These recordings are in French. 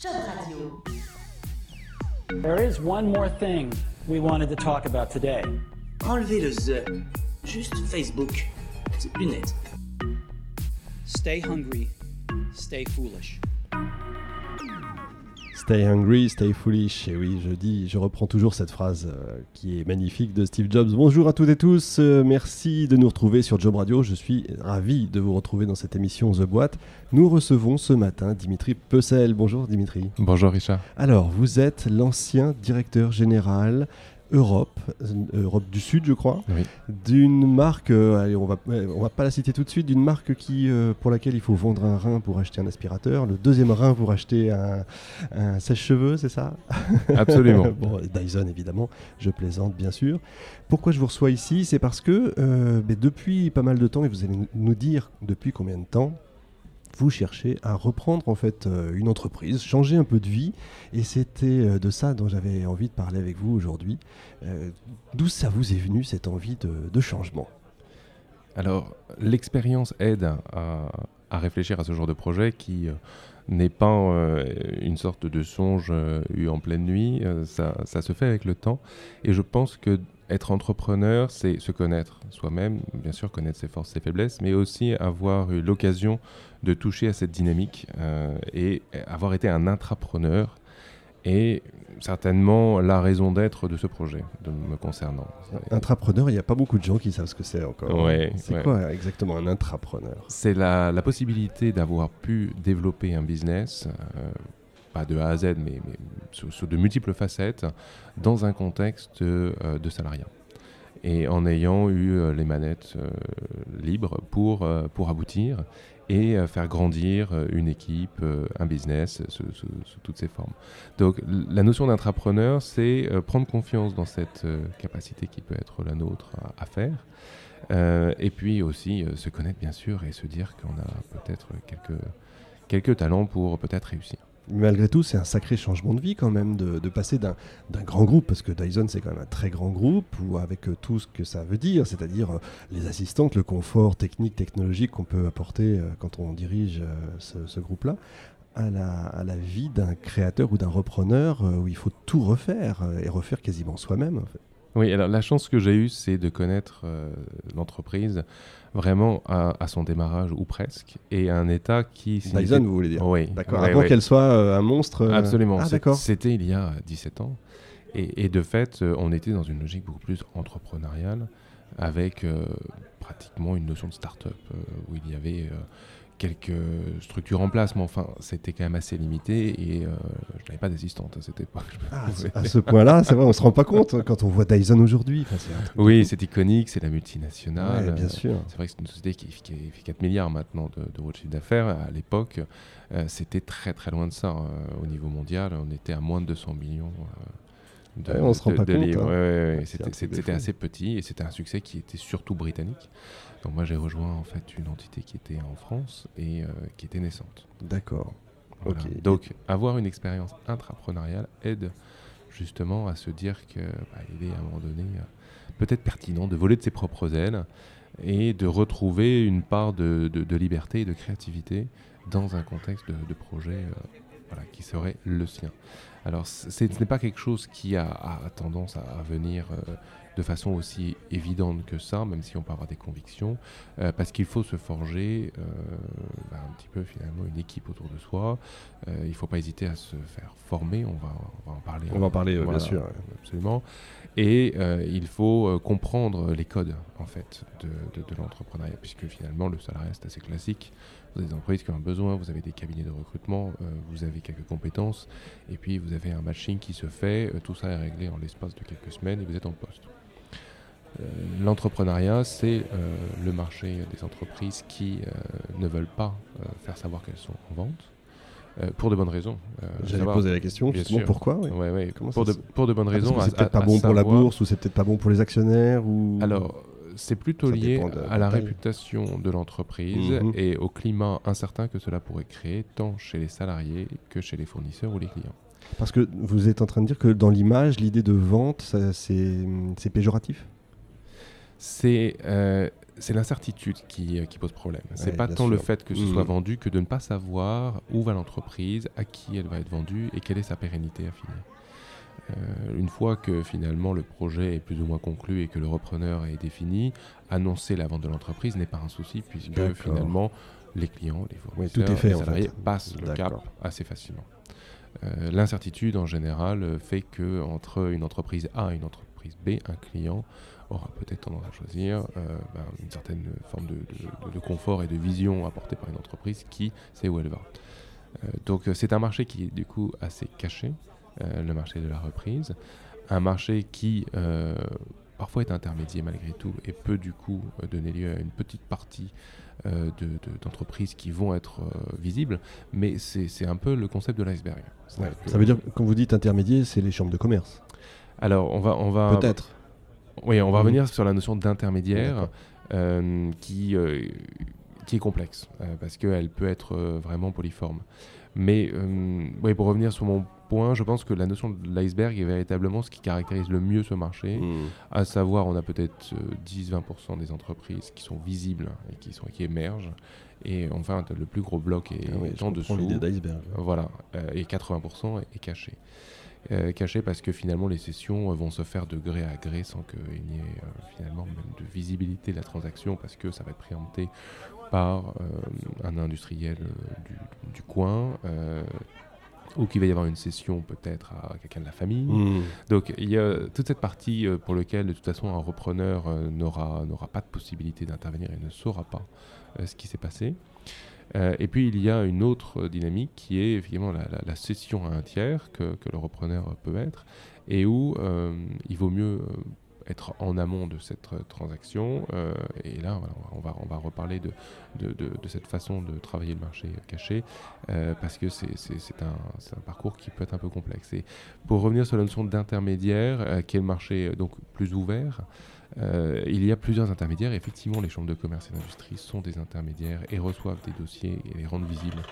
Job Radio. There is one more thing we wanted to talk about today. Enlevez le the. Juste Facebook. C'est plus net. Stay hungry, stay foolish. Stay hungry, stay foolish. Et oui, je dis, je reprends toujours cette phrase euh, qui est magnifique de Steve Jobs. Bonjour à toutes et tous. euh, merci de nous retrouver sur Job Radio. Je suis ravi de vous retrouver dans cette émission The Boîte. Nous recevons ce matin Dimitri Pessel. Bonjour Dimitri. Bonjour Richard. Alors, vous êtes l'ancien directeur général Europe, Europe du Sud, je crois, Oui. d'une marque, euh, allez, on va, euh, on va pas la citer tout de suite, d'une marque qui, euh, pour laquelle il faut vendre un rein pour acheter un aspirateur, le deuxième rein pour acheter un, un sèche-cheveux, c'est ça? Absolument. bon, Dyson évidemment, je plaisante bien sûr. Pourquoi je vous reçois ici? C'est parce que euh, ben, depuis pas mal de temps, et vous allez nous dire depuis combien de temps, vous cherchez à reprendre en fait euh, une entreprise, changer un peu de vie, et c'était euh, de ça dont j'avais envie de parler avec vous aujourd'hui. Euh, D'où ça vous est venu cette envie de, changement? Alors, l'expérience aide à, réfléchir à ce genre de projet qui n'est pas une sorte de songe eu en pleine nuit. Ça, ça se fait avec le temps. Et je pense que être entrepreneur, c'est se connaître soi-même, bien sûr connaître ses forces, ses faiblesses, mais aussi avoir eu l'occasion de toucher à cette dynamique euh, et avoir été un intrapreneur est certainement la raison d'être de ce projet, de me concernant. Intrapreneur, il n'y a pas beaucoup de gens qui savent ce que c'est encore. Ouais, c'est ouais. quoi exactement un intrapreneur? C'est la, la possibilité d'avoir pu développer un business, euh, pas de A à Z, mais, mais sur, sur de multiples facettes, dans un contexte euh, de salariat. Et en ayant eu euh, les manettes euh, libres pour, pour aboutir et faire grandir une équipe, un business, sous, sous- sous toutes ses formes. Donc la notion d'intrapreneur, c'est prendre confiance dans cette capacité qui peut être la nôtre à, à faire. Et puis aussi se connaître bien sûr et se dire qu'on a peut-être quelques, quelques talents pour peut-être réussir. Malgré tout, c'est un sacré changement de vie quand même de, passer d'un grand groupe, parce que Dyson c'est quand même un très grand groupe, ou avec euh, tout ce que ça veut dire, c'est-à-dire euh, les assistantes, le confort technique, technologique qu'on peut apporter euh, quand on dirige ce, groupe-là, à la, à la vie d'un créateur ou d'un repreneur où il faut tout refaire, et refaire quasiment soi-même. Oui, alors la chance que j'ai eue, c'est de connaître euh, l'entreprise vraiment à, à son démarrage ou presque, et à un état qui... Dyson, vous voulez dire Oui. D'accord, ouais, avant ouais. qu'elle soit euh, un monstre. euh, Absolument. Ah d'accord. C'était il y a 17 ans. Et, et de fait, on était dans une logique beaucoup plus entrepreneuriale, avec pratiquement une notion de start-up, où il y avait quelques structures en place, mais enfin, c'était quand même assez limité, et euh, je n'avais pas d'assistante à cette époque. Ah, à ce- point-là, c'est vrai, on se rend pas compte hein, quand on voit Dyson aujourd'hui. Enfin, Oui, c'est iconique, c'est la multinationale. Ouais, bien euh, sûr. C'est vrai que c'est une société qui, qui fait 4 milliards maintenant de- d'euros de, chiffre d'affaires. À l'époque, euh, c'était très très loin de ça. euh, au niveau mondial, on était à moins de 200 millions. De, Ouais, on se rend de- pas de compte, livres. hein. Ouais, ouais, C'était assez petit et c'était un succès qui était surtout britannique. Donc moi j'ai rejoint en fait une entité qui était en France et euh, qui était naissante. D'accord. Voilà. Donc avoir une expérience intrapreneuriale aide justement à se dire que bah, il est à un moment donné euh, peut-être pertinent de voler de ses propres ailes et de retrouver une part de, liberté et de créativité dans un contexte de, de projet euh, voilà, qui serait le sien. Alors ce n'est pas quelque chose qui a, a tendance à, à venir euh, de façon aussi évidente que ça, même si on peut avoir des convictions, euh, parce qu'il faut se forger euh, bah, un petit peu finalement une équipe autour de soi. Il ne faut pas hésiter à se faire former, on va, on va en parler. On va en parler, Voilà, bien sûr. Absolument. Et euh, il faut euh, comprendre les codes en fait de, l'entrepreneuriat, puisque finalement le salariat c'est assez classique. Vous avez des entreprises qui ont un besoin, vous avez des cabinets de recrutement, euh, vous avez quelques compétences, et puis vous avez un matching qui se fait. tout ça est réglé en l'espace de quelques semaines et vous êtes en poste. L'entrepreneuriat, c'est le marché des entreprises qui ne veulent pas faire savoir qu'elles sont en vente, euh, pour de bonnes raisons. Euh, J'allais poser la question, justement, sûr. pourquoi oui. Ouais, ouais, Comment pour, de, se- pour de bonnes Ah, raisons. c'est peut-être pas à bon pour la bourse ou c'est peut-être pas bon pour les actionnaires ou Alors, c'est plutôt Ça lié de à la taille. réputation de l'entreprise Mhm. et au climat incertain que cela pourrait créer tant chez les salariés que chez les fournisseurs ou les clients. parce que vous êtes en train de dire que dans l'image, l'idée de vente, c'est péjoratif? C'est euh, c'est l'incertitude qui, euh, qui pose problème. C'est Ouais, pas tant le fait que ce soit vendu que de ne pas savoir où va l'entreprise, à qui elle va être vendue et quelle est sa pérennité affinée. Euh, une fois que finalement le projet est plus ou moins conclu et que le repreneur est défini, annoncer la vente de l'entreprise n'est pas un souci puisque finalement les clients, les Oui, fournisseurs, tout est fait, les en salariés fait. passent le cap assez facilement. Euh, L'incertitude en général fait que entre une entreprise A et une entreprise B, un client aura peut-être tendance à choisir euh, ben, une certaine forme de, de- de confort et de vision apportée par une entreprise qui sait où elle va. Euh, donc euh, c'est un marché qui est du coup assez caché, euh, le marché de la reprise, un marché qui parfois est intermédiaire malgré tout et peut du coup donner lieu à une petite partie euh, de- de- d'entreprises qui vont être euh, visibles, mais c'est un peu le concept de l'iceberg. Ça veut dire, quand vous dites intermédiaire, c'est les chambres de commerce. Alors on va, on va Peut-être. oui, on va Mhm. revenir sur la notion d'intermédiaire euh, qui, euh, qui est complexe euh, parce qu'elle peut être euh, vraiment polyforme. Mais oui, pour revenir sur mon point, je pense que la notion de l'iceberg est véritablement ce qui caractérise le mieux ce marché. Mhm. À savoir, on a peut-être euh, 10-20% des entreprises qui sont visibles et qui, sont, qui émergent. Et enfin, le plus gros bloc est Ah oui, en dessous. l'idée d'iceberg. Voilà, et 80% est caché. Euh, caché parce que finalement les sessions euh, vont se faire de gré à gré sans qu'il n'y ait euh, finalement même de visibilité de la transaction parce que ça va être préempté par un industriel du, du coin ou qu'il va y avoir une session peut-être à quelqu'un de la famille. Mhm. Donc il y a toute cette partie euh, pour laquelle de toute façon un repreneur euh, n'aura n'aura pas de possibilité d'intervenir et ne saura pas euh, ce qui s'est passé. Euh, et puis il y a une autre euh, dynamique qui est effectivement la, cession à un tiers que, le repreneur peut être et où euh, il vaut mieux être en amont de cette transaction. et là, on, va, on va reparler de, de, cette façon de travailler le marché caché parce que c'est un, un parcours qui peut être un peu complexe. Et pour revenir sur la notion d'intermédiaire, euh, qui est le marché donc plus ouvert, euh, il y a plusieurs intermédiaires. Effectivement, les chambres de commerce et d'industrie sont des intermédiaires et reçoivent des dossiers et les rendent visibles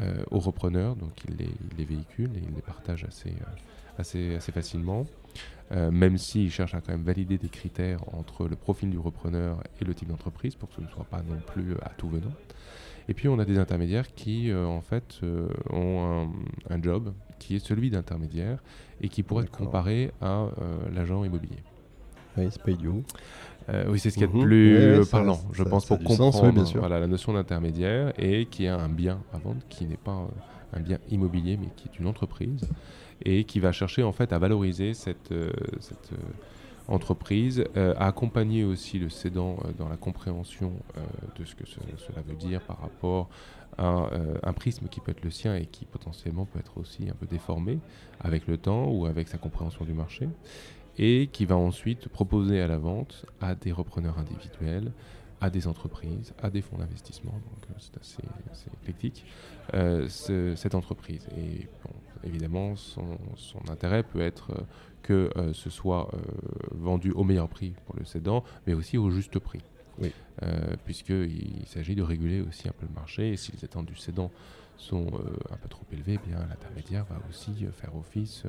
euh, aux repreneurs. Donc, ils les, ils les véhiculent et ils les partagent assez, euh, assez, assez facilement. Même s'ils cherchent à quand même valider des critères entre le profil du repreneur et le type d'entreprise pour que ce ne soit pas non plus à tout venant. Et puis on a des intermédiaires qui euh, en fait euh, ont un, un job qui est celui d'intermédiaire et qui pourrait être comparé à euh, l'agent immobilier. Oui, c'est pas idiot. Euh, oui, c'est ce qui est Mhm. le plus ouais, ça- parlant, je ça- pense, ça pour sens, comprendre oui, bien sûr. voilà, la notion d'intermédiaire et qui a un bien à vendre qui n'est pas euh, un bien immobilier mais qui est une entreprise et qui va chercher en fait à valoriser cette, euh, cette euh, entreprise, à accompagner aussi le cédant dans la compréhension de ce que ce- cela veut dire par rapport à un prisme qui peut être le sien et qui potentiellement peut être aussi un peu déformé avec le temps ou avec sa compréhension du marché et qui va ensuite proposer à la vente à des repreneurs individuels, à des entreprises, à des fonds d'investissement, donc euh, c'est assez, assez éclectique, euh, ce- cette entreprise. Et bon, évidemment, son, son intérêt peut être euh, que euh, ce soit euh, vendu au meilleur prix pour le cédant, mais aussi au juste prix. Oui. Puisqu'il s'agit de réguler aussi un peu le marché, et si les attentes du cédant sont euh, un peu trop élevées, eh bien l'intermédiaire va aussi euh, faire office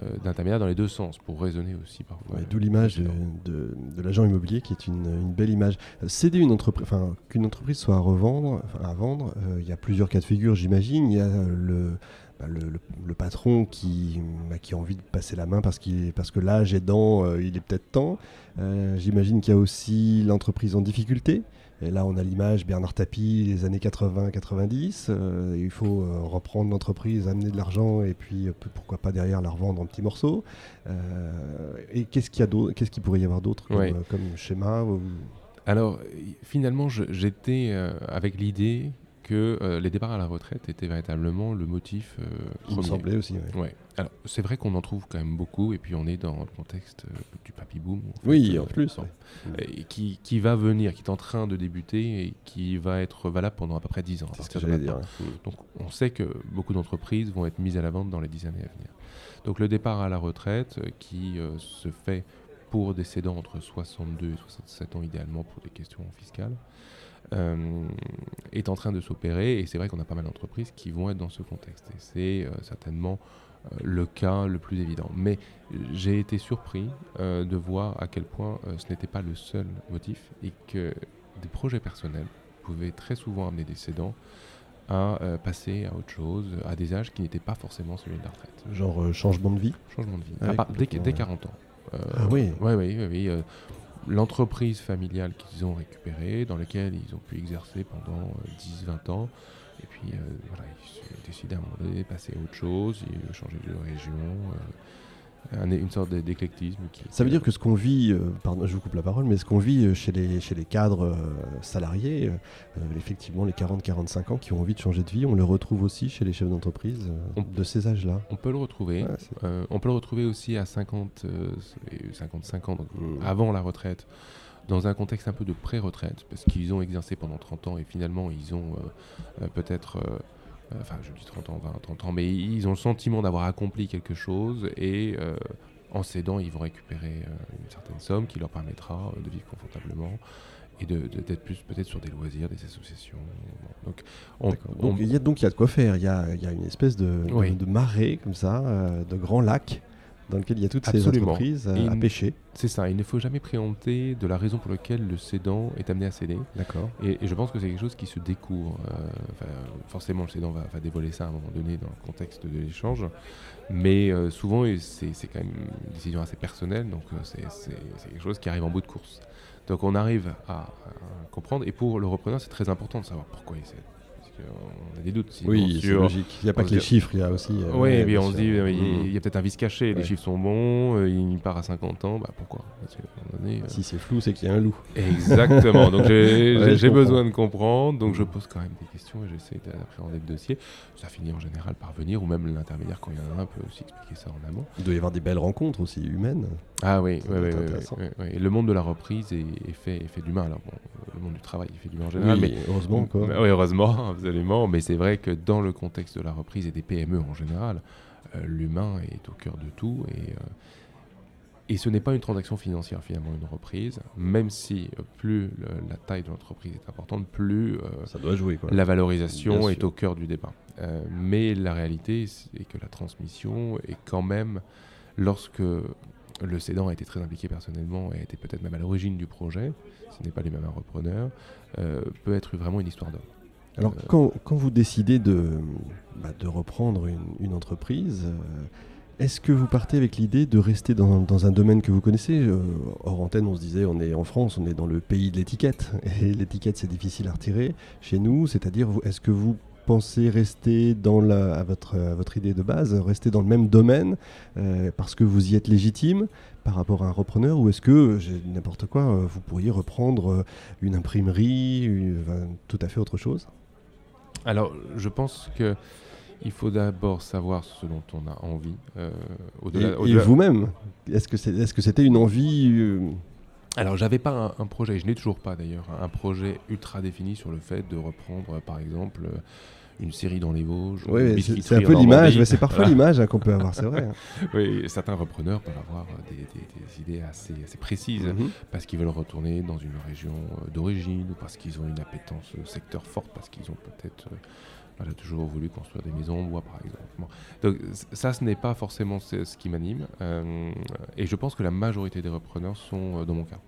euh, d'intermédiaire dans les deux sens, pour raisonner aussi parfois. D'où l'image de, de- l'agent immobilier qui est une, belle image. Céder une entreprise, enfin qu'une entreprise soit à revendre, à vendre, il y a plusieurs cas de figure, j'imagine. Il y a le, bah, le, le- patron qui, bah, qui a envie de passer la main parce, qu'il parce que l'âge aidant, euh, il est peut-être temps. J'imagine qu'il y a aussi l'entreprise en difficulté. Et là, on a l'image Bernard Tapie, les années 80-90. Euh, il faut euh, reprendre l'entreprise, amener de l'argent et puis euh, pourquoi pas derrière la revendre en petits morceaux. Et qu'est-ce qu'il y a d'autre Qu'est-ce qu'il pourrait y avoir d'autre comme, Ouais. comme schéma Alors, finalement, j'étais avec l'idée que euh, les départs à la retraite étaient véritablement le motif euh, Il me premier. semblait aussi. ouais. Ouais. Alors, c'est vrai qu'on en trouve quand même beaucoup, et puis on est dans le contexte euh, du papy boom. en fait, Oui, euh, en plus. ouais. et qui, qui va venir, qui est en train de débuter et qui va être valable pendant à peu près 10 ans. C'est ce que j'allais dire. ouais. Donc on sait que beaucoup d'entreprises vont être mises à la vente dans les 10 années à venir. Donc le départ à la retraite euh, qui euh, se fait pour des cédants entre 62 et 67 ans idéalement pour des questions fiscales, euh, est en train de s'opérer et c'est vrai qu'on a pas mal d'entreprises qui vont être dans ce contexte. Et c'est euh, certainement euh, le cas le plus évident. Mais j'ai été surpris de voir à quel point ce n'était pas le seul motif et que des projets personnels pouvaient très souvent amener des cédants à passer à autre chose, à des âges qui n'étaient pas forcément celui de la retraite. Genre changement de vie? Changement de vie. À part- dès, dès ouais. 40 ans. Euh, Ah oui. Oui, oui, oui, euh, L'entreprise familiale qu'ils ont récupérée, dans laquelle ils ont pu exercer pendant 10-20 ans, et puis euh, voilà, ils décident à un moment donné de passer à autre chose, ils changer de région, euh, un- une sorte d'é- d'éclectisme. Qui, Ça veut dire que ce qu'on vit, euh, pardon, je vous coupe la parole, mais ce qu'on vit euh, chez les, chez les cadres euh, salariés, euh, effectivement les 40-45 ans qui ont envie de changer de vie, on le retrouve aussi chez les chefs d'entreprise euh, On- de ces âges-là. On peut le retrouver. Ouais, Euh, on peut le retrouver aussi à 50, euh, et 55 ans, donc Mm. avant la retraite, dans un contexte un peu de pré-retraite, parce qu'ils ont exercé pendant 30 ans et finalement ils ont euh, euh, peut-être, enfin je dis 30 ans, 20, 30 ans, mais ils ont le sentiment d'avoir accompli quelque chose et euh, en cédant, ils vont récupérer euh, une certaine somme qui leur permettra euh, de vivre confortablement et d'être plus peut-être sur des loisirs, des associations. Donc, on, on- il y a donc il y a de quoi faire. Il y a, il y a une espèce de, de- Oui. de, marais comme ça, euh, de grands lacs dans lequel il y a toutes ces entreprises Et à une- pêcher. c'est ça, il ne faut jamais préempter de la raison pour laquelle le cédant est amené à céder. D'accord. Et, et je pense que c'est quelque chose qui se découvre. euh, enfin, forcément, le cédant va, va dévoiler ça à un moment donné dans le contexte de l'échange. Mais euh, souvent, c'est quand même une décision assez personnelle, donc euh, c'est quelque chose qui arrive en bout de course. Donc on arrive à, à comprendre. Et pour le repreneur, c'est très important de savoir pourquoi il cède. Qu'on a des doutes. Oui, c'est sur- logique. Il n'y a pas on que les chiffres, il y a aussi. euh, oui, on se dit, il y a- Mm. il y a peut-être un vice caché, les chiffres sont bons, euh, il part à 50 ans, bah pourquoi? Euh, Si c'est flou, c'est qu'il y a un loup. Exactement. Donc j'ai besoin de comprendre. Donc je pose quand même des questions et j'essaie d'appréhender le dossier. Ça finit en général par venir, ou même l'intermédiaire quand il y en a un peut aussi expliquer ça en amont. Il doit y avoir des belles rencontres aussi humaines. Ah oui, le monde de la reprise est, fait, fait d'humain. Alors bon, le monde du travail est fait d'humain en général, mais heureusement quoi. oui, heureusement, absolument. Mais c'est vrai que dans le contexte de la reprise et des PME en général, euh, l'humain est au cœur de tout. Et, euh, et ce n'est pas une transaction financière finalement, une reprise. Même si euh, plus le- la taille de l'entreprise est importante, plus Ça doit jouer quoi. la valorisation est au cœur du débat. Mais la réalité, c'est que la transmission est quand même, lorsque le cédant a été très impliqué personnellement et a été peut-être même à l'origine du projet, ce n'est pas les mêmes repreneurs, euh, peut être vraiment une histoire d'homme. Alors Euh, quand, quand vous décidez de, bah, de reprendre une, une entreprise, euh, est-ce que vous partez avec l'idée de rester dans, dans un domaine que vous connaissez? Euh, Hors antenne, on se disait, on est en France, on est dans le pays de l'étiquette. Et l'étiquette, c'est difficile à retirer. Chez nous, c'est-à-dire, est-ce que vous pensez rester dans la, à, votre, à votre idée de base, rester dans le même domaine euh, parce que vous y êtes légitime par rapport à un repreneur? Ou est-ce que, n'importe quoi, vous pourriez reprendre une imprimerie, une- enfin, tout à fait autre chose? Alors, je pense que il faut d'abord savoir ce dont on a envie. euh, Et, au-delà- et au-delà- vous-même, est-ce que c'est, est-ce que c'était une envie euh, Alors, j'avais pas un, un projet, je n'ai toujours pas d'ailleurs, un projet ultra défini sur le fait de reprendre, par exemple, une série dans les Vosges. ou Ouais, une c'est, un peu l'image, c'est parfois Voilà. l'image hein, qu'on peut avoir, c'est vrai. hein. Oui, certains repreneurs peuvent avoir euh, des, des- des idées assez, assez précises Mhm. parce qu'ils veulent retourner dans une région euh, d'origine ou parce qu'ils ont une appétence euh, secteur forte, parce qu'ils ont peut-être voilà, toujours voulu construire des maisons en bois, par exemple. Bon. Donc ça, ce n'est pas forcément ce, ce qui m'anime. euh, et je pense que la majorité des repreneurs sont euh, dans mon cas.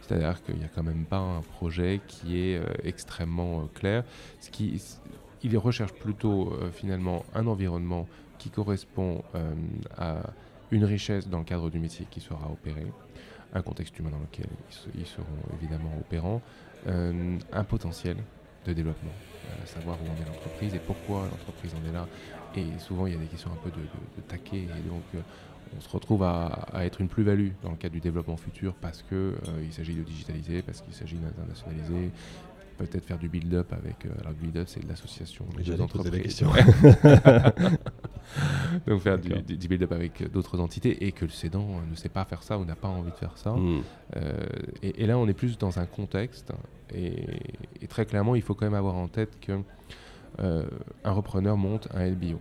C'est-à-dire qu'il n'y a quand même pas un projet qui est euh, extrêmement clair. Ce qui, il recherche plutôt euh, finalement un environnement qui correspond euh, à une richesse dans le cadre du métier qui sera opéré, un contexte humain dans lequel ils, se- ils seront évidemment opérants, euh, un potentiel de développement, savoir où en est l'entreprise et pourquoi l'entreprise en est là. Et souvent, il y a des questions un peu de, de- taquet, et donc on se retrouve à être une plus-value dans le cadre du développement futur parce qu'il s'agit de digitaliser, parce qu'il s'agit d'internationaliser, peut-être faire du build-up avec. euh, alors, le build-up, c'est de l'association des entreprises. Donc, faire du, build-up avec d'autres entités et que le cédant euh, ne sait pas faire ça ou n'a pas envie de faire ça. Mm. Euh, et, et là, on est plus dans un contexte. Et, et très clairement, il faut quand même avoir en tête que euh, un repreneur monte un LBO.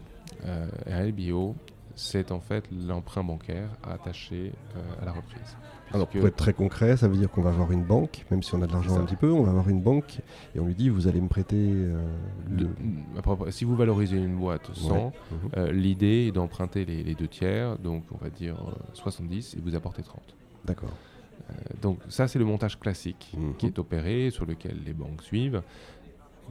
Un LBO, c'est en fait l'emprunt bancaire attaché euh, à la reprise. Alors Puisque- pour être très concret, ça veut dire qu'on va avoir une banque, même si on a de l'argent un petit peu, on va avoir une banque et on lui dit vous allez me prêter euh, le... si vous valorisez une boîte 100, Ouais. Mhm. euh, l'idée est d'emprunter les, les deux tiers, donc on va dire euh, 70, et vous apportez 30. D'accord. Donc ça, c'est le montage classique Mhm. qui est opéré, sur lequel les banques suivent,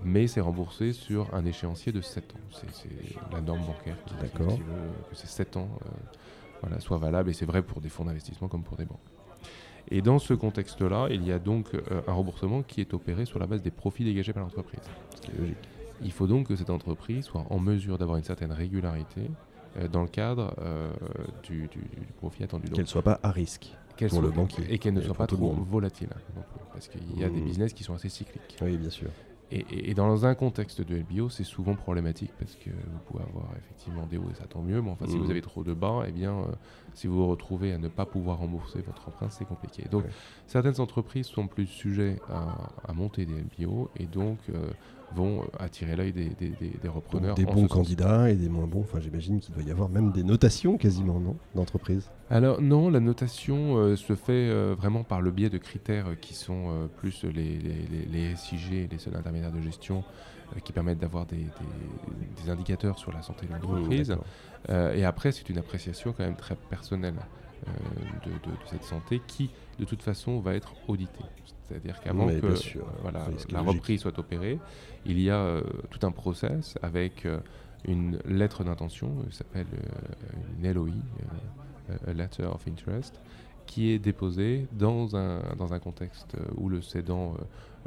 mais c'est remboursé sur un échéancier de 7 ans. C'est la norme bancaire qui, D'accord. que c'est 7 ans euh, voilà, soit valable, et c'est vrai pour des fonds d'investissement comme pour des banques. Et dans ce contexte-là, il y a donc euh, un remboursement qui est opéré sur la base des profits dégagés par l'entreprise. Ce qui est logique. Il faut donc que cette entreprise soit en mesure d'avoir une certaine régularité euh, dans le cadre du, du- du profit attendu. Qu'elle soit pas à risque. pour soit- le banquier Et qu'elle ne et soit pas trop volatile. plus, parce qu'il y a des Mhm. business qui sont assez cycliques. Oui, bien sûr. Et, et- et dans un contexte de LBO, c'est souvent problématique parce que vous pouvez avoir effectivement des hauts et ça tant mieux. Mais enfin, si Mhm. vous avez trop de bas, eh bien, euh, si vous vous retrouvez à ne pas pouvoir rembourser votre emprunt, c'est compliqué. Donc, Ouais. certaines entreprises sont plus sujets à, à monter des LBO et donc euh, vont euh, attirer l'œil des, des- des- des repreneurs. des bons candidats et des moins bons. Enfin, j'imagine qu'il doit y avoir même des notations quasiment, non D'entreprise. Alors non, la notation euh, se fait euh, vraiment par le biais de critères euh, qui sont euh, plus les, les, les, les SIG, les seuls intermédiaires de gestion, euh, qui permettent d'avoir des, des- des indicateurs sur la santé de l'entreprise. Euh, et après, c'est une appréciation quand même très personnelle euh, de, de- de cette santé qui, de toute façon, va être auditée. C'est-à-dire qu'avant que sûr, euh, voilà, la reprise soit opérée, il y a euh, tout un process avec euh, une lettre d'intention, s'appelle une LOI, a Letter of Interest, qui est déposée dans un, dans un contexte où le cédant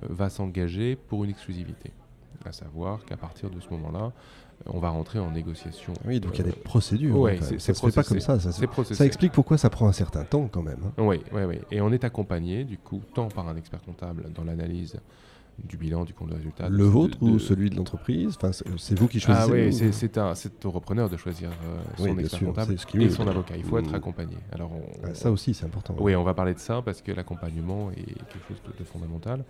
va s'engager pour une exclusivité. À savoir qu'à partir de ce moment-là, on va rentrer en négociation. Oui, donc il y a euh, des procédures. hein, c'est- pas comme ça. Ça, explique pourquoi ça prend un certain temps quand même. hein. Oui, oui, oui. Et on est accompagné, du coup, tant par un expert comptable dans l'analyse du bilan, du compte de résultat. Le vôtre de- ou celui de l'entreprise? Enfin, c'est vous qui Ah choisissez oui, ou- c'est- au repreneur de choisir euh, son Oui, expert sûr, comptable et oui, son oui. avocat. Il faut être Mm. accompagné. Alors, on- Ah, ça aussi, c'est important. Oui, on va parler de ça parce que l'accompagnement est quelque chose de, de fondamental.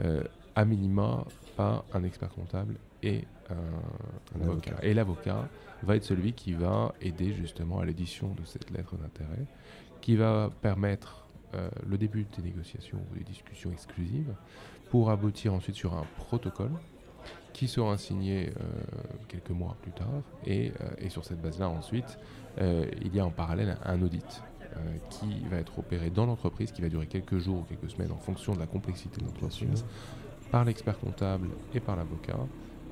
Euh, à minima, pas un expert comptable et un, Un un avocat. avocat. Et l'avocat va être celui qui va aider justement à l'édition de cette lettre d'intérêt, qui va permettre euh, le début des négociations ou des discussions exclusives pour aboutir ensuite sur un protocole qui sera signé euh, quelques mois plus tard. Et, euh, et sur cette base-là, ensuite, euh, il y a en parallèle un audit euh, qui va être opéré dans l'entreprise, qui va durer quelques jours ou quelques semaines en fonction de la complexité de l'entreprise, par l'expert comptable et par l'avocat.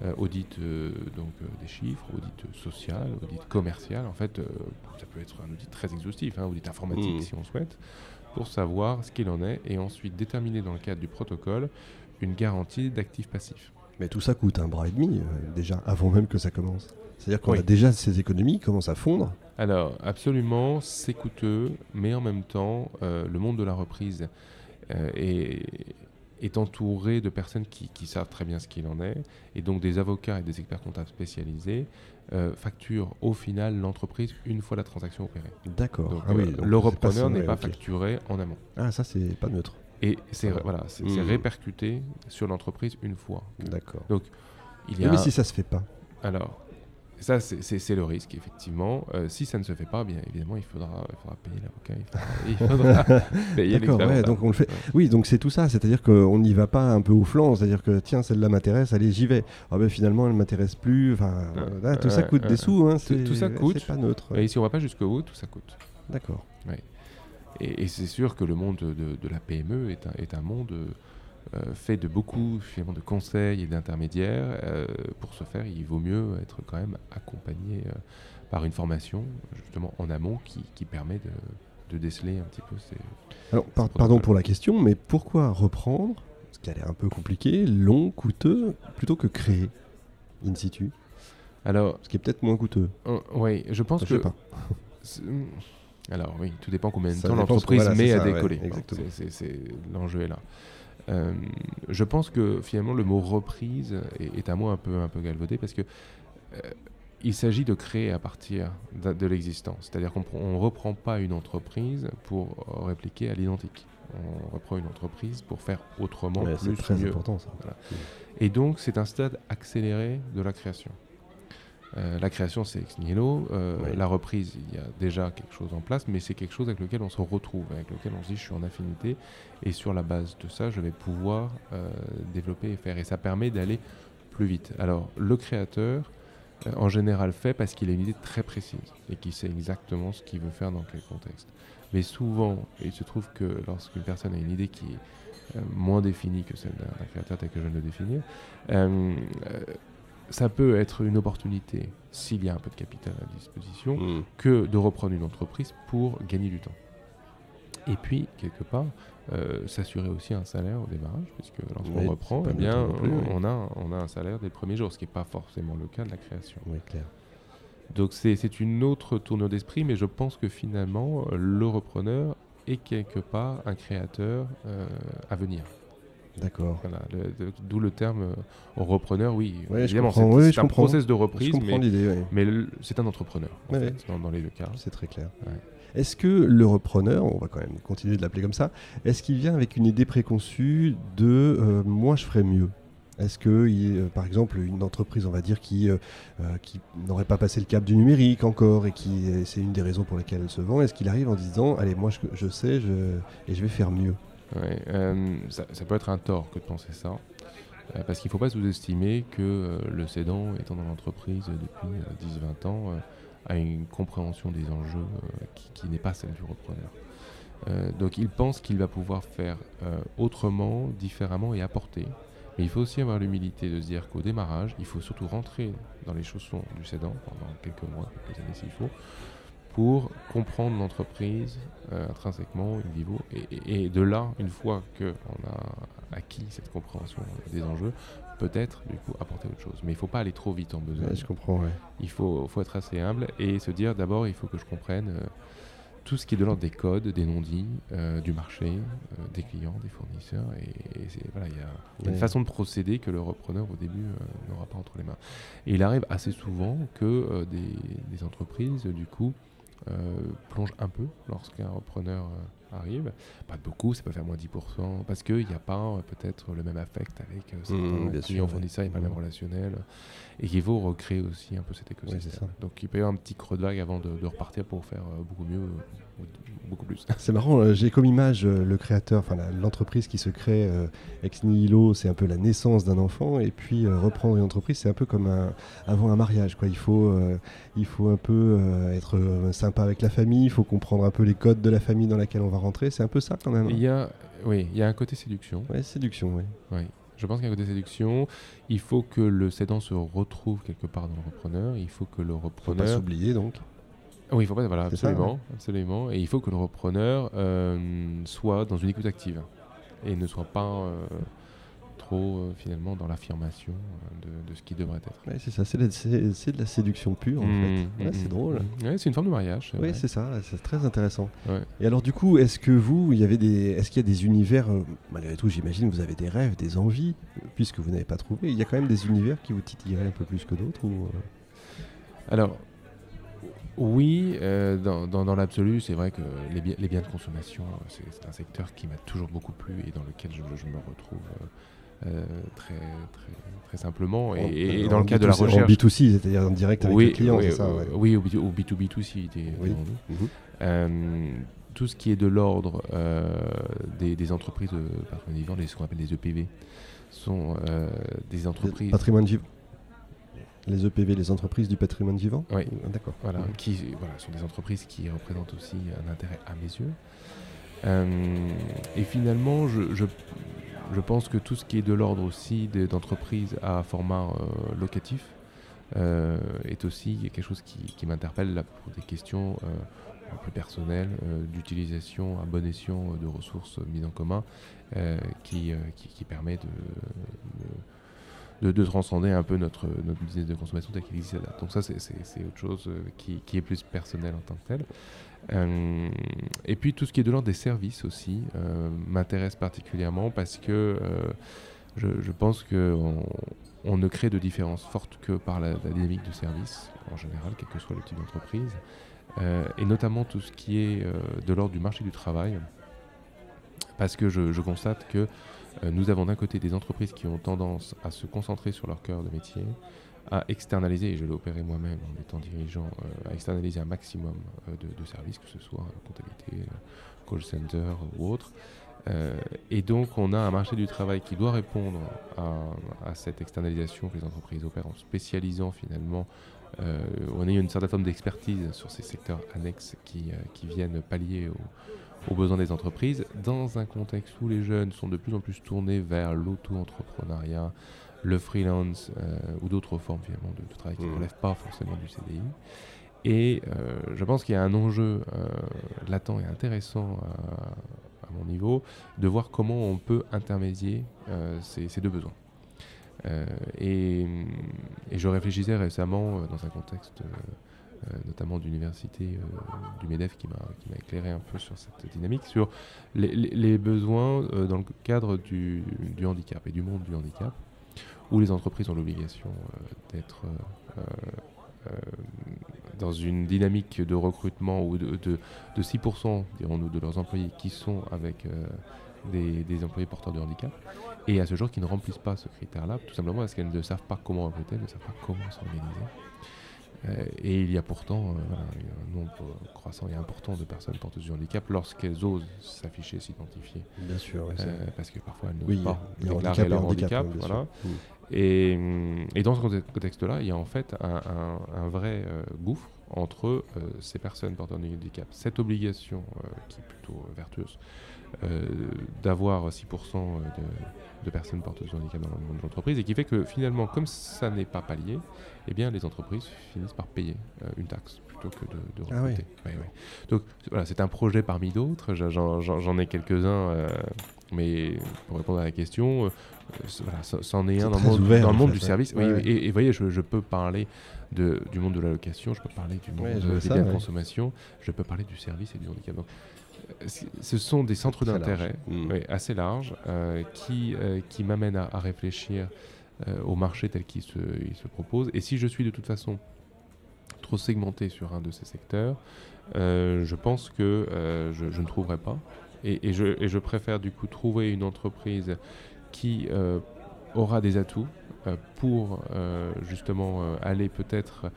Euh, audit euh, donc euh, des chiffres, audit social, audit commercial. En fait, euh, ça peut être un audit très exhaustif, hein, audit informatique Mhm. si on souhaite, pour savoir ce qu'il en est et ensuite déterminer dans le cadre du protocole une garantie d'actifs passifs. Mais tout ça coûte un bras et demi, euh, déjà, avant même que ça commence. C'est-à-dire qu'on Oui. a déjà ces économies qui commencent à fondre. Alors, absolument, c'est coûteux, mais en même temps, euh, le monde de la reprise euh, est, est entouré de personnes qui, qui savent très bien ce qu'il en est, et donc des avocats et des experts comptables spécialisés euh, facturent au final l'entreprise une fois la transaction opérée. D'accord. Donc, Ah oui, euh, donc le repreneur n'est pas facturé en amont. Ah, ça, c'est pas neutre. Et c'est Ah. voilà, c'est Mhm. répercuté sur l'entreprise une fois. D'accord. Il y Oui, a mais si ça se fait pas. Alors, ça, c'est- le risque, effectivement. Euh, si ça ne se fait pas, bien évidemment, il faudra, il faudra payer l'avocat, il faudra, il faudra payer ouais, donc on le fait. Oui, donc c'est tout ça, c'est-à-dire qu'on n'y va pas un peu au flanc, c'est-à-dire que tiens, celle-là m'intéresse, allez, j'y vais. Ah ben finalement, elle m'intéresse plus. Enfin, là, tout ça coûte des sous, hein, Tout- ça coûte. C'est pas neutre. Et si on va pas jusqu'au bout, tout ça coûte. D'accord. Et, et c'est sûr que le monde de, de la PME est un, est un monde euh, fait de beaucoup finalement, de conseils et d'intermédiaires. Euh, pour ce faire, il vaut mieux être quand même accompagné euh, par une formation, justement en amont, qui, qui permet de, de déceler un petit peu ces, Alors, par- pardon pour la question, mais pourquoi reprendre, ce qui a l'air un peu compliqué, long, coûteux, plutôt que créer in situ, Alors, ce qui est peut-être moins coûteux oui, je pense Je que sais pas. C'est- Alors oui, tout dépend combien de temps l'entreprise voilà, met à ouais, décoller. Exactement. c'est- L'enjeu est là. Euh, je pense que finalement le mot reprise est, est un mot un peu, un peu galvaudé parce que euh, il s'agit de créer à partir de, de l'existant. C'est-à-dire qu'on ne reprend pas une entreprise pour répliquer à l'identique. On reprend une entreprise pour faire autrement, Ouais, c'est plus, très mieux. important ça. Et donc, c'est un stade accéléré de la création. Euh, la création, c'est ex nihilo. Euh. La reprise, il y a déjà quelque chose en place, mais c'est quelque chose avec lequel on se retrouve, avec lequel on se dit je suis en affinité, et sur la base de ça, je vais pouvoir euh, développer et faire. Et ça permet d'aller plus vite. Alors, le créateur en général fait parce qu'il a une idée très précise et qu'il sait exactement ce qu'il veut faire dans quel contexte. Mais souvent, il se trouve que lorsqu'une personne a une idée qui est moins définie que celle d'un créateur tel que je viens de le définir, ça peut être une opportunité, s'il y a un peu de capital à disposition, Mm. que de reprendre une entreprise pour gagner du temps. Et puis, quelque part, euh, s'assurer aussi un salaire au démarrage, puisque lorsqu'on Oui, reprend, eh bien, oui. on, a, on a un salaire dès le premier jour, ce qui n'est pas forcément le cas de la création. Oui, clair. Donc c'est une autre tournure d'esprit, mais je pense que finalement, le repreneur est quelque part un créateur euh, à venir. D'accord. Voilà, D'où le terme euh, repreneur, oui. Ouais, je évidemment, comprends, c'est oui, un comprends. process de reprise, mais, c'est un entrepreneur, en Ouais, fait, ouais. dans, dans les deux cas. C'est très clair. Est-ce que le repreneur, on va quand même continuer de l'appeler comme ça, est-ce qu'il vient avec une idée préconçue de euh, moi je ferais mieux? Est-ce que, il- euh, par exemple, une entreprise, on va dire, qui, euh, qui n'aurait pas passé le cap du numérique encore et qui c'est une des raisons pour lesquelles elle se vend, est-ce qu'il arrive en disant allez moi je, je sais je, et je vais faire mieux? Euh, ça, peut être un tort que de penser ça. euh, parce qu'il ne faut pas sous-estimer que euh, le cédant, étant dans l'entreprise depuis euh, 10-20 ans, a une compréhension des enjeux qui, n'est pas celle du repreneur. Donc il pense qu'il va pouvoir faire autrement, différemment et apporter. Mais il faut aussi avoir l'humilité de se dire qu'au démarrage, il faut surtout rentrer dans les chaussons du cédant pendant quelques mois, quelques années s'il faut, pour comprendre l'entreprise euh, intrinsèquement, in vivo, et, de là, une fois qu'on a acquis cette compréhension des enjeux, peut-être du coup apporter autre chose. Mais il ne faut pas aller trop vite en besoin. Ouais, Je comprends, ouais. Il faut, faut être assez humble et se dire d'abord, il faut que je comprenne euh, tout ce qui est de l'ordre des codes, des non-dits, euh, du marché, euh, des clients, des fournisseurs. Et, et voilà, il y a il y a une façon de procéder que le repreneur au début n'aura pas entre les mains. Et il arrive assez souvent que des, des entreprises, du coup, euh, plongent un peu lorsqu'un repreneur euh, arrive. Pas de beaucoup, ça peut faire moins 10%, parce qu'il n'y a pas euh, peut-être le même affect avec certains Mmh, bien clients ouais. fournisseurs, il n'y a pas le même Mmh. relationnel. Et qu'il faut recréer aussi un peu cet écosystème. Donc il peut y avoir un petit creux de vague avant de, repartir pour faire beaucoup mieux, ou beaucoup plus. C'est marrant, euh, j'ai comme image euh, le créateur, enfin l'entreprise qui se crée euh, ex nihilo, c'est un peu la naissance d'un enfant, et puis reprendre une entreprise, c'est un peu comme un, avant un mariage. Quoi. Il, faut, il faut un peu être sympa avec la famille, il faut comprendre un peu les codes de la famille dans laquelle on va rentrer, c'est un peu ça quand même. Il y a, oui, il y a un côté séduction. Séduction, oui. Oui. Je pense qu'il y a un côté séduction. Il faut que le cédant se retrouve quelque part dans le repreneur. Il faut que le Faut pas repreneur. s'oublier donc. Oui, il faut pas. Voilà, ça, absolument, absolument. Et il faut que le repreneur euh, soit dans une écoute active et ne soit pas euh, trop euh, finalement dans l'affirmation de, de ce qui devrait être. Ouais, c'est ça, c'est, de la séduction pure en Mmh, fait. Ouais, mmh, c'est mmh, drôle. Ouais, c'est une forme de mariage. Oui, c'est ça, c'est très intéressant. Et alors du coup, est-ce que vous, il y avait des, est-ce qu'il y a des univers, euh, malgré tout, j'imagine, vous avez des rêves, des envies, puisque vous n'avez pas trouvé. Il y a quand même des univers qui vous titilleraient un peu plus que d'autres ou euh, Alors, oui, euh, dans, dans- dans l'absolu, c'est vrai que les, bi- les biens de consommation, euh, c'est un secteur qui m'a toujours beaucoup plu et dans lequel je, je me retrouve euh, très, très, très simplement. Et, en- et- et en dans le cadre de la B2C, recherche. En B2C, c'est-à-dire en direct avec oui, le client, oui, c'est ça. ouais. oui, au, B- au B2B2C, des- Oui. Mhm. Euh, tout ce qui est de l'ordre des, des entreprises de patrimoine vivant, les- ce qu'on appelle les EPV, sont des entreprises. Patrimoine vivant. Les EPV, les entreprises du patrimoine vivant. Oui. Ah, D'accord. Voilà, qui voilà, sont des entreprises qui représentent aussi un intérêt à mes yeux. Euh, et finalement, je, je, je pense que tout ce qui est de l'ordre aussi d'entreprises à format euh, locatif euh, est aussi quelque chose qui, qui m'interpelle pour des questions plus personnelles d'utilisation à bon escient de ressources mises en commun qui, qui, qui permet de, de, de- de transcender un peu notre, business de consommation tel qu'il existe à. Donc ça, c'est- autre chose euh, qui, est plus personnel en tant que tel. Euh, et puis tout ce qui est de l'ordre des services aussi euh, m'intéresse particulièrement parce que je, pense qu'on on ne crée de différence forte que par la, dynamique de service en général, quel que soit le type d'entreprise, et notamment tout ce qui est de l'ordre du marché du travail, parce que je, constate que euh, nous avons d'un côté des entreprises qui ont tendance à se concentrer sur leur cœur de métier, à externaliser, et je l'ai opéré moi-même en étant dirigeant, euh, à externaliser un maximum euh, de, services, que ce soit comptabilité, call center ou autre, et donc, on a un marché du travail qui doit répondre à, cette externalisation que les entreprises opèrent en spécialisant finalement. Euh, on a une certaine forme d'expertise sur ces secteurs annexes qui, qui viennent pallier aux, aux besoins des entreprises dans un contexte où les jeunes sont de plus en plus tournés vers l'auto-entrepreneuriat, le freelance euh, ou d'autres formes finalement de, de travail qui ne Mhm. relèvent pas forcément du CDI. Et euh, je pense qu'il y a un enjeu euh, latent et intéressant à, à mon niveau de voir comment on peut intermédier ces, ces deux besoins. Et, et je réfléchissais récemment dans un contexte notamment d'université euh, du MEDEF qui m'a éclairé un peu sur cette dynamique, sur les, besoins euh, dans le cadre du, handicap et du monde du handicap, où les entreprises ont l'obligation euh, d'être dans une dynamique de recrutement ou de, de, de 6%, dirons-nous, de leurs employés qui sont avec des, des employés porteurs de handicap, et à ce jour qui ne remplissent pas ce critère-là, tout simplement parce qu'elles ne savent pas comment recruter, elles ne savent pas comment s'organiser. Euh, et il y a pourtant euh, voilà, un nombre croissant et important de personnes porteuses de handicap lorsqu'elles osent s'afficher, s'identifier, Bien sûr. ça- euh, parce que parfois elles n'osent oui, pas déclarer leur handicap. voilà. Et, hum, et dans ce conte- contexte-là, il y a en fait un, un- un vrai gouffre entre ces personnes portant de handicap, cette obligation qui est plutôt vertueuse d'avoir 6% de, de personnes porteuses de handicap dans le monde de l'entreprise et qui fait que finalement, comme ça n'est pas pallié, eh bien les entreprises finissent par payer euh, une taxe plutôt que de, de Ah oui. recruter. Ouais, ouais. Donc voilà, c'est un projet parmi d'autres, J'en- ai quelques-uns, euh, mais pour répondre à la question, euh, voilà, c'en est un dans monde, ouvert, dans le monde fait, du ouais. service. Oui. Et, et voyez, je, je peux parler de, du monde de la location, je peux parler du monde euh, des biens de ouais. consommation, je peux parler du service et du handicap. Donc, euh, ce sont des centres d'intérêt large. Mm. oui, assez larges euh, qui, euh, qui m'amènent à, à réfléchir euh, au marché tel qu'il se, il se propose. Et si je suis de toute façon trop segmenté sur un de ces secteurs, je pense que je, je ne trouverai pas. Et, et je, et je préfère du coup trouver une entreprise qui aura des atouts pour justement aller peut-être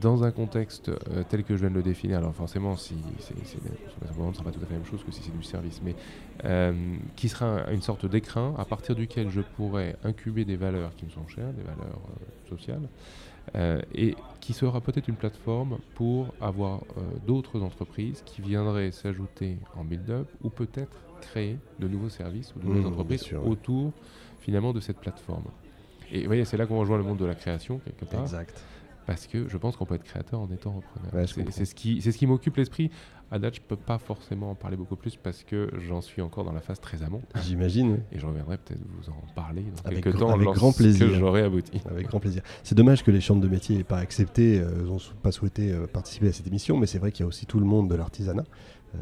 dans un contexte euh, tel que je viens de le définir. Alors forcément, si c'est pas tout à fait la même chose que si c'est du service, mais euh, qui sera une sorte d'écrin à partir duquel je pourrais incuber des valeurs qui me sont chères, des valeurs euh, sociales, et qui sera peut-être une plateforme pour avoir d'autres entreprises qui viendraient s'ajouter en build-up ou peut-être créer de nouveaux services ou de nouvelles Mmh, entreprises bien sûr, ouais. autour finalement de cette plateforme. Et vous voyez, c'est là qu'on rejoint le monde de la création quelque part, Exact. Parce que je pense qu'on peut être créateur en étant repreneur. Ouais, je c'est ce qui, c'est ce qui m'occupe l'esprit. À date, je peux pas forcément en parler beaucoup plus parce que j'en suis encore dans la phase très amont. J'imagine. oui. Et je reviendrai peut-être vous en parler dans Avec quelques grand- temps avec grand plaisir. j'aurai abouti. Avec grand plaisir. C'est dommage que les chambres de métier n'aient pas accepté, euh, n'ont pas souhaité euh, participer à cette émission, mais c'est vrai qu'il y a aussi tout le monde de l'artisanat,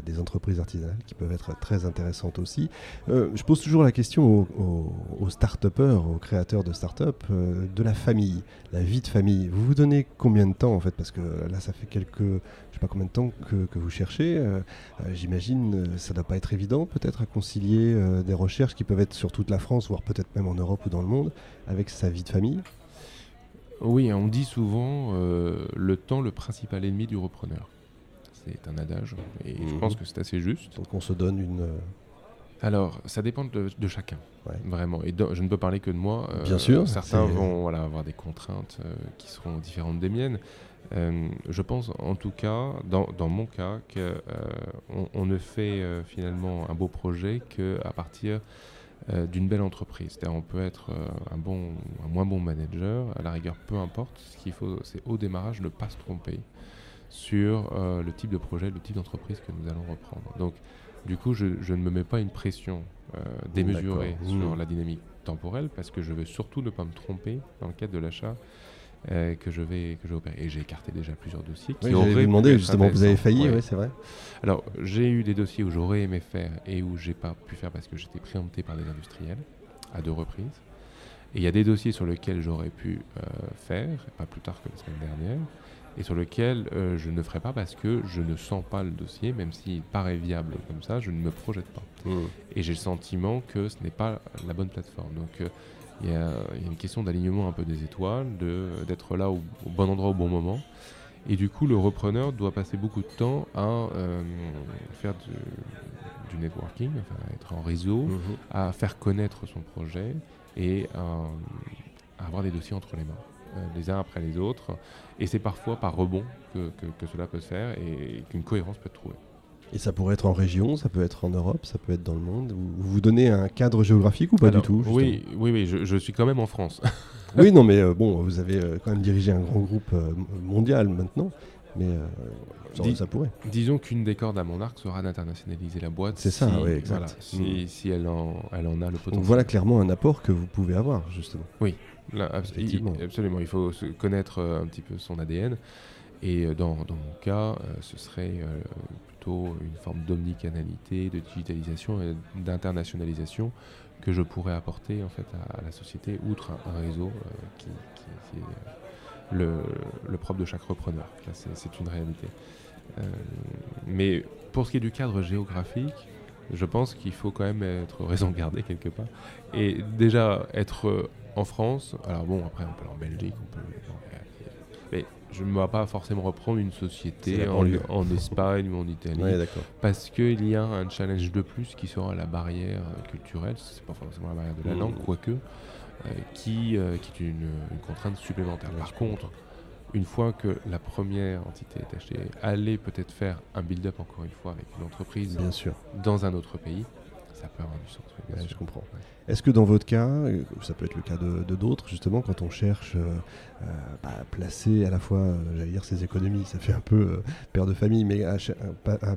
des entreprises artisanales qui peuvent être très intéressantes aussi. Euh, je pose toujours la question aux, aux, aux start-upers, aux créateurs de start-up, euh, de la famille, la vie de famille. Vous vous donnez combien de temps en fait? Parce que là, ça fait quelques, je sais pas combien de temps que, vous cherchez. Euh, euh, J'imagine euh, ça ne doit pas être évident peut-être à concilier euh, des recherches qui peuvent être sur toute la France, voire peut-être même en Europe ou dans le monde, avec sa vie de famille? Oui, on dit souvent euh, le temps le principal ennemi du repreneur. C'est un adage et je Mhm. pense que c'est assez juste. Donc on se donne une. euh, Alors, ça dépend de, de chacun, Ouais. vraiment. Et je ne peux parler que de moi. euh, Bien sûr, Certains vont voilà, avoir des contraintes euh, qui seront différentes des miennes. Euh, je pense en tout cas, dans, dans mon cas, qu'on on ne fait euh, finalement un beau projet qu'à partir euh, d'une belle entreprise. C'est-à-dire on peut être euh, un bon ou un moins bon manager, à la rigueur, peu importe. Ce qu'il faut, c'est au démarrage ne pas se tromper sur euh, le type de projet, le type d'entreprise que nous allons reprendre. Donc, du coup, je, je ne me mets pas une pression euh, démesurée D'accord. sur Mmh. la dynamique temporelle parce que je veux surtout ne pas me tromper dans le cadre de l'achat euh, que je vais que je vais opérer. Et j'ai écarté déjà plusieurs dossiers qui Oui, auraient être justement, vous avez failli, Ouais. ouais, c'est vrai. Alors, j'ai eu des dossiers où j'aurais aimé faire et où j'ai pas pu faire parce que j'étais préempté par des industriels à deux reprises. Et il y a des dossiers sur lesquels j'aurais pu euh, faire, pas plus tard que la semaine dernière, et sur lesquels euh, je ne ferai pas parce que je ne sens pas le dossier, même s'il paraît viable comme ça, je ne me projette pas. Et j'ai le sentiment que ce n'est pas la bonne plateforme. Donc euh, il y, a il y a une question d'alignement un peu des étoiles, de- d'être là au, au bon endroit au bon moment. Et du coup, le repreneur doit passer beaucoup de temps à euh, faire du, du networking, enfin, être en réseau, Mhm. à faire connaître son projet et à, à avoir des dossiers entre les mains, les uns après les autres. Et c'est parfois par rebond que, que- que cela peut se faire et qu'une cohérence peut être trouvée. Et ça pourrait être en région, ça peut être en Europe, ça peut être dans le monde. Vous vous donnez un cadre géographique ou pas Alors, du tout Oui, oui, oui, je, je suis quand même en France. Oui, non, mais euh, bon, vous avez euh, quand même dirigé un grand groupe euh, mondial maintenant. Mais euh, ça, Dis- ça pourrait. Disons qu'une des cordes à mon arc sera d'internationaliser la boîte. C'est ça, si- oui, exact. voilà, si, si elle, en, elle en a le potentiel. Donc voilà clairement un apport que vous pouvez avoir, justement. Là, abs- Effectivement. il- absolument, il faut connaître euh, un petit peu son ADN. Et euh, dans, dans mon cas, euh, ce serait plutôt une forme d'omnicanalité, de digitalisation et d'internationalisation que je pourrais apporter en fait à, à la société, outre un, un réseau qui, qui- qui est le, le propre de chaque repreneur. Là, c'est, une réalité. Euh, mais pour ce qui est du cadre géographique, je pense qu'il faut quand même être raison gardée quelque part. Et déjà être en France, alors bon, après on peut aller en Belgique, on peut. mais je ne vais pas forcément reprendre une société en, Espagne ou en Italie parce qu'il y a un challenge de plus qui sera la barrière culturelle, c'est pas forcément la barrière de la Mhm. langue, quoique, euh, qui, euh, qui est une, une contrainte supplémentaire. Ouais, Par contre, une fois que la première entité est achetée, aller peut-être faire un build-up encore une fois avec une entreprise Bien sûr, dans un autre pays, ça peut avoir du sens. oui, bien Ouais, sûr. je comprends. Ouais. Est-ce que dans votre cas, euh, ça peut être le cas de de d'autres, justement, quand on cherche euh, euh, à placer à la fois, j'allais dire ses économies, ça fait un peu euh, père de famille, mais à,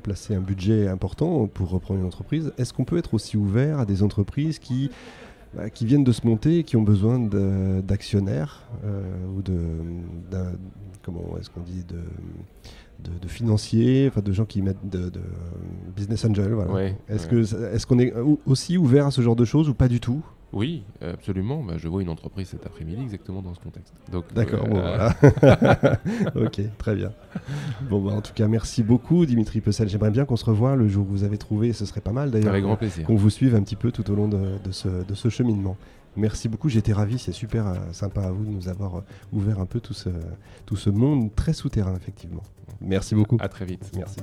placer un budget important pour reprendre une entreprise, est-ce qu'on peut être aussi ouvert à des entreprises qui, bah, qui viennent de se monter et qui ont besoin de- d'actionnaires euh, ou de, d'un- comment est-ce qu'on dit, de, de, de financiers, enfin de gens qui mettent de, de, business angel, voilà. Ouais, est-ce ouais. que est-ce qu'on est au- aussi ouvert à ce genre de choses ou pas du tout? Oui, absolument. Bah, je vois une entreprise cet après-midi exactement dans ce contexte. Donc, D'accord, euh, bon, euh, voilà. ok, très bien. Bon, bah, en tout cas, merci beaucoup, Dimitri Pessel. J'aimerais bien qu'on se revoie le jour où vous avez trouvé, ce serait pas mal d'ailleurs, avec grand plaisir. qu'on vous suive un petit peu tout au long de, de ce, de ce cheminement. Merci beaucoup, j'étais ravi, c'est super euh, sympa à vous de nous avoir euh, ouvert un peu tout ce, tout ce monde très souterrain, effectivement. Merci beaucoup. À très vite. Merci.